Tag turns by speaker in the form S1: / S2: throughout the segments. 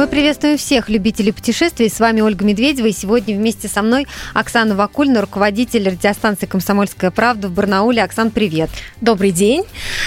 S1: Мы приветствуем всех любителей путешествий. С вами Ольга Медведева. И сегодня вместе со мной Оксана Вакульна, руководитель радиостанции «Комсомольская правда» в Барнауле. Оксан, привет.
S2: Добрый день.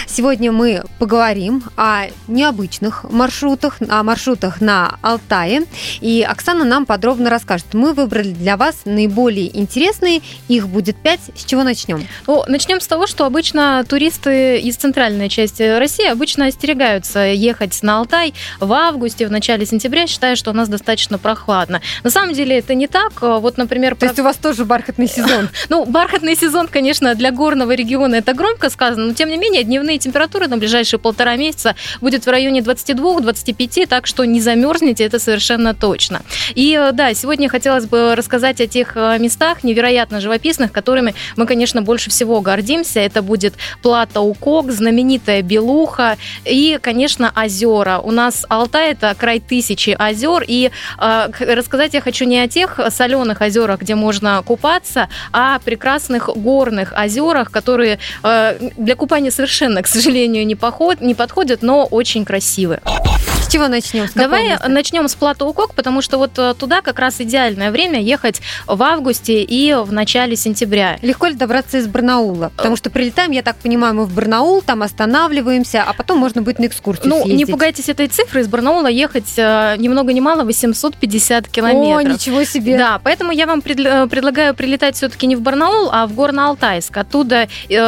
S1: Сегодня мы поговорим о необычных маршрутах, о маршрутах на Алтае. И Оксана нам подробно расскажет. Мы выбрали для вас наиболее интересные. Их будет пять. С чего начнем?
S2: Ну, начнем с того, что обычно туристы из центральной части России обычно остерегаются ехать на Алтай в августе, в начале сентября сентября, считаю, что у нас достаточно прохладно. На самом деле это не так. Вот, например...
S1: То есть у вас тоже бархатный сезон?
S2: Ну, бархатный сезон, конечно, для горного региона это громко сказано, но тем не менее дневные температуры на ближайшие полтора месяца будет в районе 22-25, так что не замерзнете, это совершенно точно. И да, сегодня хотелось бы рассказать о тех э, местах невероятно живописных, которыми мы, конечно, больше всего гордимся. Это будет Плата Укок, знаменитая Белуха и, конечно, озера. У нас Алтай это край тысяч тысячи озер. И э, рассказать я хочу не о тех соленых озерах, где можно купаться, а о прекрасных горных озерах, которые э, для купания совершенно, к сожалению, не, поход, не подходят, но очень красивы.
S1: Чего начнем? С
S2: Давай места? начнем с Плато Укок, потому что вот э, туда как раз идеальное время ехать в августе и в начале сентября.
S1: Легко ли добраться из Барнаула? Потому что прилетаем, я так понимаю, мы в Барнаул, там останавливаемся, а потом можно будет на экскурсию
S2: Ну,
S1: съездить.
S2: не пугайтесь этой цифры, из Барнаула ехать э, ни много ни мало 850 километров.
S1: О, ничего себе!
S2: Да, поэтому я вам э, предлагаю прилетать все-таки не в Барнаул, а в Горно-Алтайск. Оттуда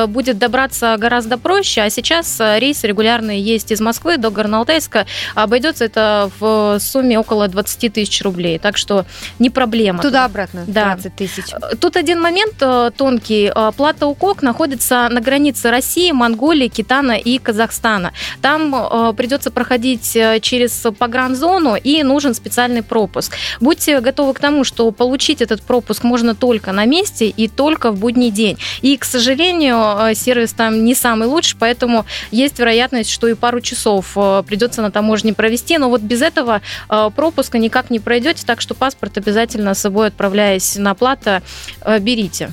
S2: будет добраться гораздо проще, а сейчас рейсы регулярные есть из Москвы до Горно-Алтайска обойдется это в сумме около 20 тысяч рублей. Так что не проблема.
S1: Туда-обратно
S2: да.
S1: 20 тысяч.
S2: Тут один момент э, тонкий. Э, Плата Укок находится на границе России, Монголии, Китана и Казахстана. Там э, придется проходить через погранзону и нужен специальный пропуск. Будьте готовы к тому, что получить этот пропуск можно только на месте и только в будний день. И, к сожалению, сервис там не самый лучший, поэтому есть вероятность, что и пару часов придется на таможне провести, но вот без этого э, пропуска никак не пройдете, так что паспорт обязательно с собой, отправляясь на плата, э, берите.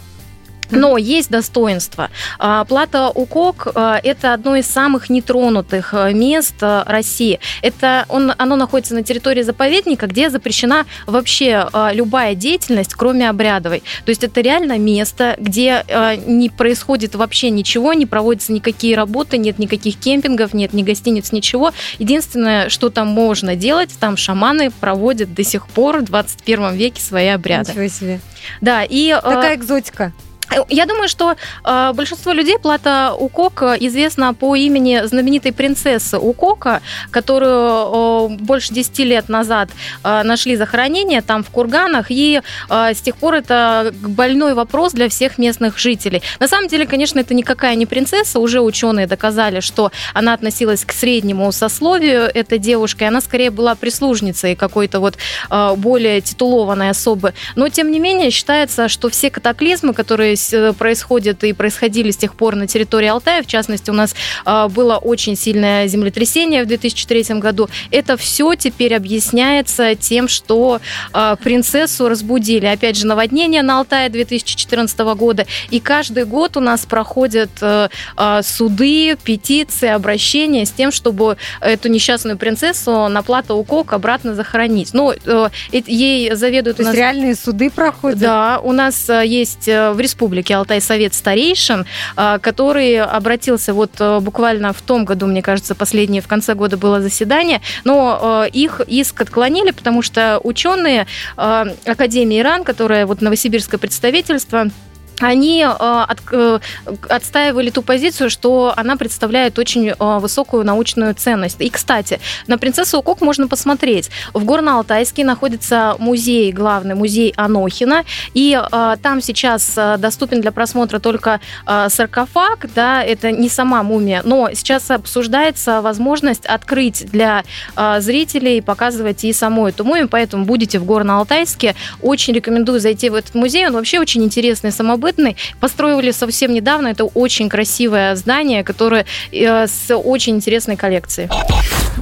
S2: Но есть достоинство. А, Плата Укок а, – это одно из самых нетронутых а, мест России. Это он, оно находится на территории заповедника, где запрещена вообще любая деятельность, кроме обрядовой. То есть это реально место, где не происходит вообще ничего, не проводятся никакие работы, нет никаких кемпингов, нет ни гостиниц, ничего. Единственное, что там можно делать, там шаманы проводят до сих пор в 21 веке свои обряды.
S1: Ничего себе.
S2: Да, и...
S1: Какая экзотика.
S2: Я думаю, что э, большинство людей Плата Укока известна по имени знаменитой принцессы Укока, которую э, больше 10 лет назад э, нашли захоронение там в курганах, и э, с тех пор это больной вопрос для всех местных жителей. На самом деле, конечно, это никакая не принцесса, уже ученые доказали, что она относилась к среднему сословию этой девушки, она скорее была прислужницей какой-то вот э, более титулованной особы. Но, тем не менее, считается, что все катаклизмы, которые Э, происходят и происходили с тех пор на территории Алтая. В частности, у нас э, было очень сильное землетрясение в 2003 году. Это все теперь объясняется тем, что э, принцессу разбудили. Опять же, наводнение на Алтае 2014 года. И каждый год у нас проходят суды, петиции, обращения с тем, чтобы эту несчастную принцессу на плато Укок обратно захоронить. Ну, ей заведуют
S1: То у нас... реальные суды проходят?
S2: Да, у нас есть в республике Республики Алтай Совет Старейшин, а, который обратился вот э, буквально в том году, мне кажется, последнее в конце года было заседание, но э, их иск отклонили, потому что ученые э, Академии Иран, которая вот новосибирское представительство, они э, от, э, отстаивали ту позицию, что она представляет очень э, высокую научную ценность. И, кстати, на принцессу Укок можно посмотреть. В Горно-Алтайске находится музей, главный музей Анохина, и там сейчас доступен для просмотра только саркофаг, да, это не сама мумия, но сейчас обсуждается возможность открыть для зрителей, показывать и саму эту мумию, поэтому будете в Горно-Алтайске, очень рекомендую зайти в этот музей, он вообще очень интересный, самобытный, любопытный. Построили совсем недавно. Это очень красивое здание, которое э, с очень интересной коллекцией.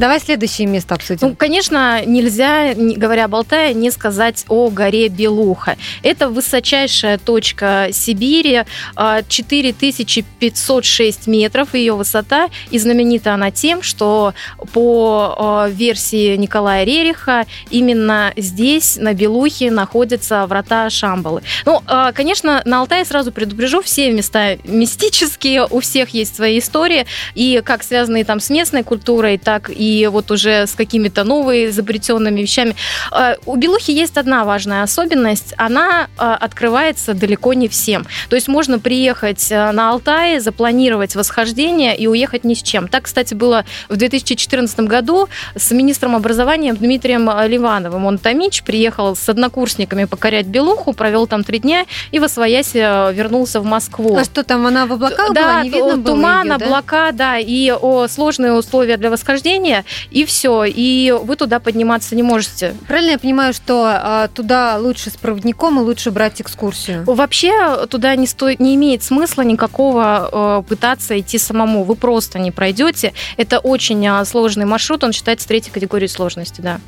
S1: Давай следующее место обсудим.
S2: Ну, конечно, нельзя, говоря об Алтае, не сказать о горе Белуха. Это высочайшая точка Сибири, 4506 а, метров ее высота, и знаменита она тем, что по а, версии Николая Рериха именно здесь, на Белухе, находятся врата Шамбалы. Ну, а, конечно, на Алтае сразу предупрежу, все места мистические, у всех есть свои истории, и как связанные там с местной культурой, так и вот уже с какими-то новыми изобретенными вещами. А, у Белухи есть одна важная особенность. Она а, открывается далеко не всем. То есть можно приехать а, на Алтай, запланировать восхождение и уехать ни с чем. Так, кстати, было в 2014 году с министром образования Дмитрием Ливановым. Он Томич приехал с однокурсниками покорять Белуху, провел там три дня и в Освоясе вернулся в Москву.
S1: А что там, она в облаках
S2: да,
S1: была? Не видно
S2: было туман,
S1: ее, да?
S2: облака, да, и о, сложные условия для восхождения, и все. И вы туда подниматься не можете.
S1: Правильно я понимаю, что а, туда лучше с проводником и лучше брать экскурсию?
S2: Вообще туда не стоит, не имеет смысла никакого а, пытаться идти самому. Вы просто не пройдете. Это очень а, сложный маршрут, он считается третьей категорией сложности, да.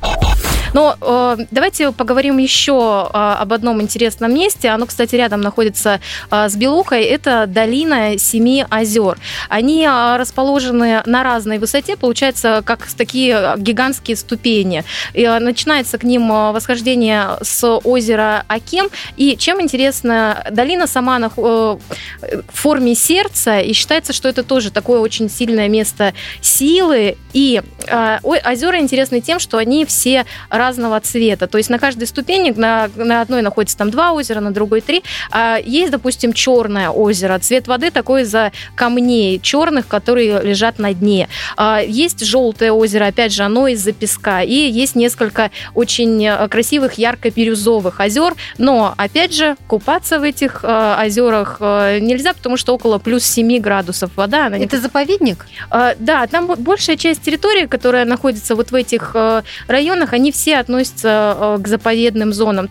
S2: Но э, давайте поговорим еще э, об одном интересном месте. Оно, кстати, рядом находится э, с Белухой. Это долина Семи озер. Они э, расположены на разной высоте, получается, как такие гигантские ступени. И, э, начинается к ним э, восхождение с озера Аким. И чем интересно, долина сама на, э, в форме сердца, и считается, что это тоже такое очень сильное место силы. И э, озера интересны тем, что они все разного цвета. То есть на каждой ступени, на, на одной находится там два озера, на другой три. А есть, допустим, черное озеро. Цвет воды такой из-за камней черных, которые лежат на дне. А есть желтое озеро, опять же, оно из-за песка. И есть несколько очень э, красивых ярко-бирюзовых озер. Но, опять же, купаться в этих э, озерах э, нельзя, потому что около плюс 7 градусов вода.
S1: Она Это не... заповедник?
S2: Э, да, там большая часть территории, которая находится вот в этих э, районах, они все относятся э, к заповедным зонам.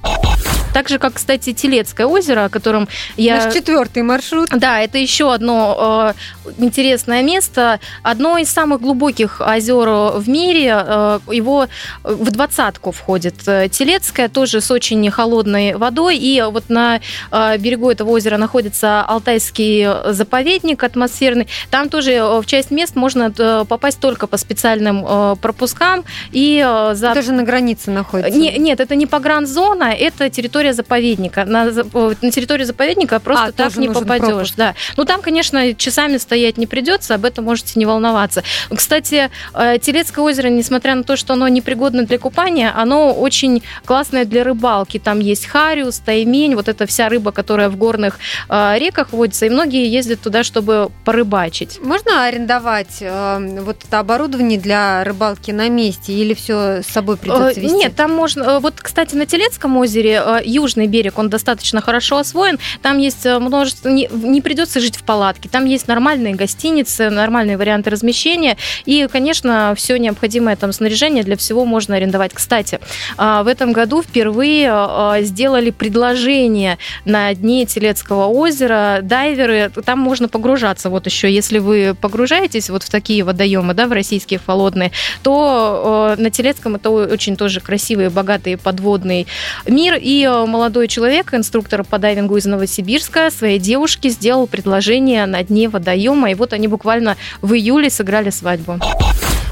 S2: Так же, как, кстати, Телецкое озеро, о котором я...
S1: Наш четвертый маршрут.
S2: Да, это еще одно э, интересное место. Одно из самых глубоких озер в мире. Э, его в двадцатку входит. Телецкое тоже с очень холодной водой. И вот на э, берегу этого озера находится Алтайский заповедник атмосферный. Там тоже э, в часть мест можно э, попасть только по специальным э, пропускам. И
S1: э, за... Это же на границе находится.
S2: Не, нет, это не погранзона, это территория территория заповедника. На, на территорию заповедника просто а, так не попадешь. Да. Ну там, конечно, часами стоять не придется, об этом можете не волноваться. Кстати, э, Телецкое озеро, несмотря на то, что оно непригодно для купания, оно очень классное для рыбалки. Там есть хариус, таймень, вот эта вся рыба, которая в горных э, реках водится, и многие ездят туда, чтобы порыбачить.
S1: Можно арендовать э, вот это оборудование для рыбалки на месте или все с собой придется вести?
S2: Нет, там можно. Вот, кстати, на Телецком озере южный берег, он достаточно хорошо освоен. Там есть э, множество... Не, не придется жить в палатке. Там есть нормальные гостиницы, нормальные варианты размещения. И, конечно, все необходимое там снаряжение для всего можно арендовать. Кстати, а, в этом году впервые а, сделали предложение на дне Телецкого озера. Дайверы, там можно погружаться. Вот еще, если вы погружаетесь вот в такие водоемы, да, в российские холодные, то на Телецком это очень тоже красивый, богатый подводный мир. И молодой человек, инструктор по дайвингу из Новосибирска, своей девушке сделал предложение на дне водоема, и вот они буквально в июле сыграли свадьбу.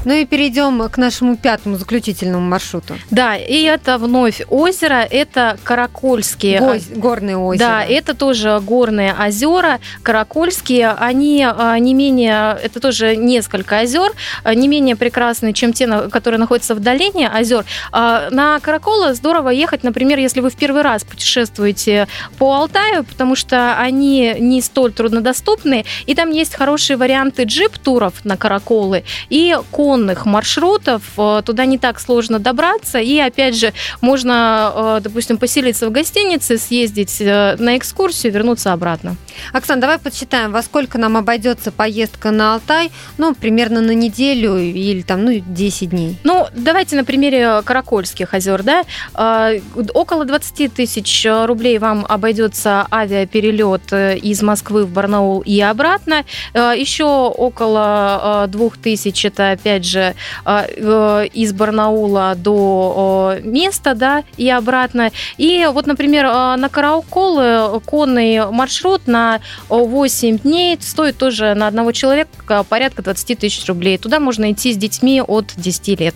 S1: Ну и перейдем к нашему пятому заключительному маршруту.
S2: Да, и это вновь озеро, это Каракольские.
S1: Гоз, горные озера.
S2: Да, это тоже горные озера, Каракольские. Они а, не менее, это тоже несколько озер, а, не менее прекрасные, чем те, которые находятся в долине озер. А, на Караколы здорово ехать, например, если вы в первый раз путешествуете по Алтаю, потому что они не столь труднодоступны, и там есть хорошие варианты джип-туров на Караколы и конных конных маршрутов, э, туда не так сложно добраться, и опять же можно, э, допустим, поселиться в гостинице, съездить э, на экскурсию, вернуться обратно.
S1: Оксана, давай подсчитаем, во сколько нам обойдется поездка на Алтай, ну, примерно на неделю или там, ну, 10 дней.
S2: Ну, давайте на примере Каракольских озер, да, около 20 тысяч рублей вам обойдется авиаперелет из Москвы в Барнаул и обратно, еще около 2 тысяч это, опять же, из Барнаула до места, да, и обратно. И вот, например, на Карауколы конный маршрут на 8 дней стоит тоже на одного человека порядка 20 тысяч рублей. Туда можно идти с детьми от 10 лет.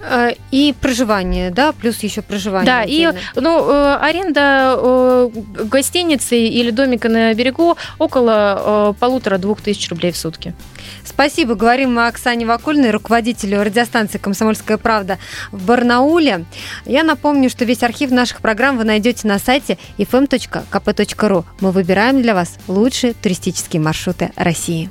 S1: Э, и проживание, да, плюс еще проживание.
S2: Да, отдельно. и ну, э, аренда э, гостиницы или домика на берегу около полутора-двух тысяч рублей в сутки.
S1: Спасибо. Говорим мы Оксане Вакульной, руководителю радиостанции «Комсомольская правда» в Барнауле. Я напомню, что весь архив наших программ вы найдете на сайте fm.kp.ru. Мы выбираем для вас лучшие туристические маршруты России.